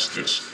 justice.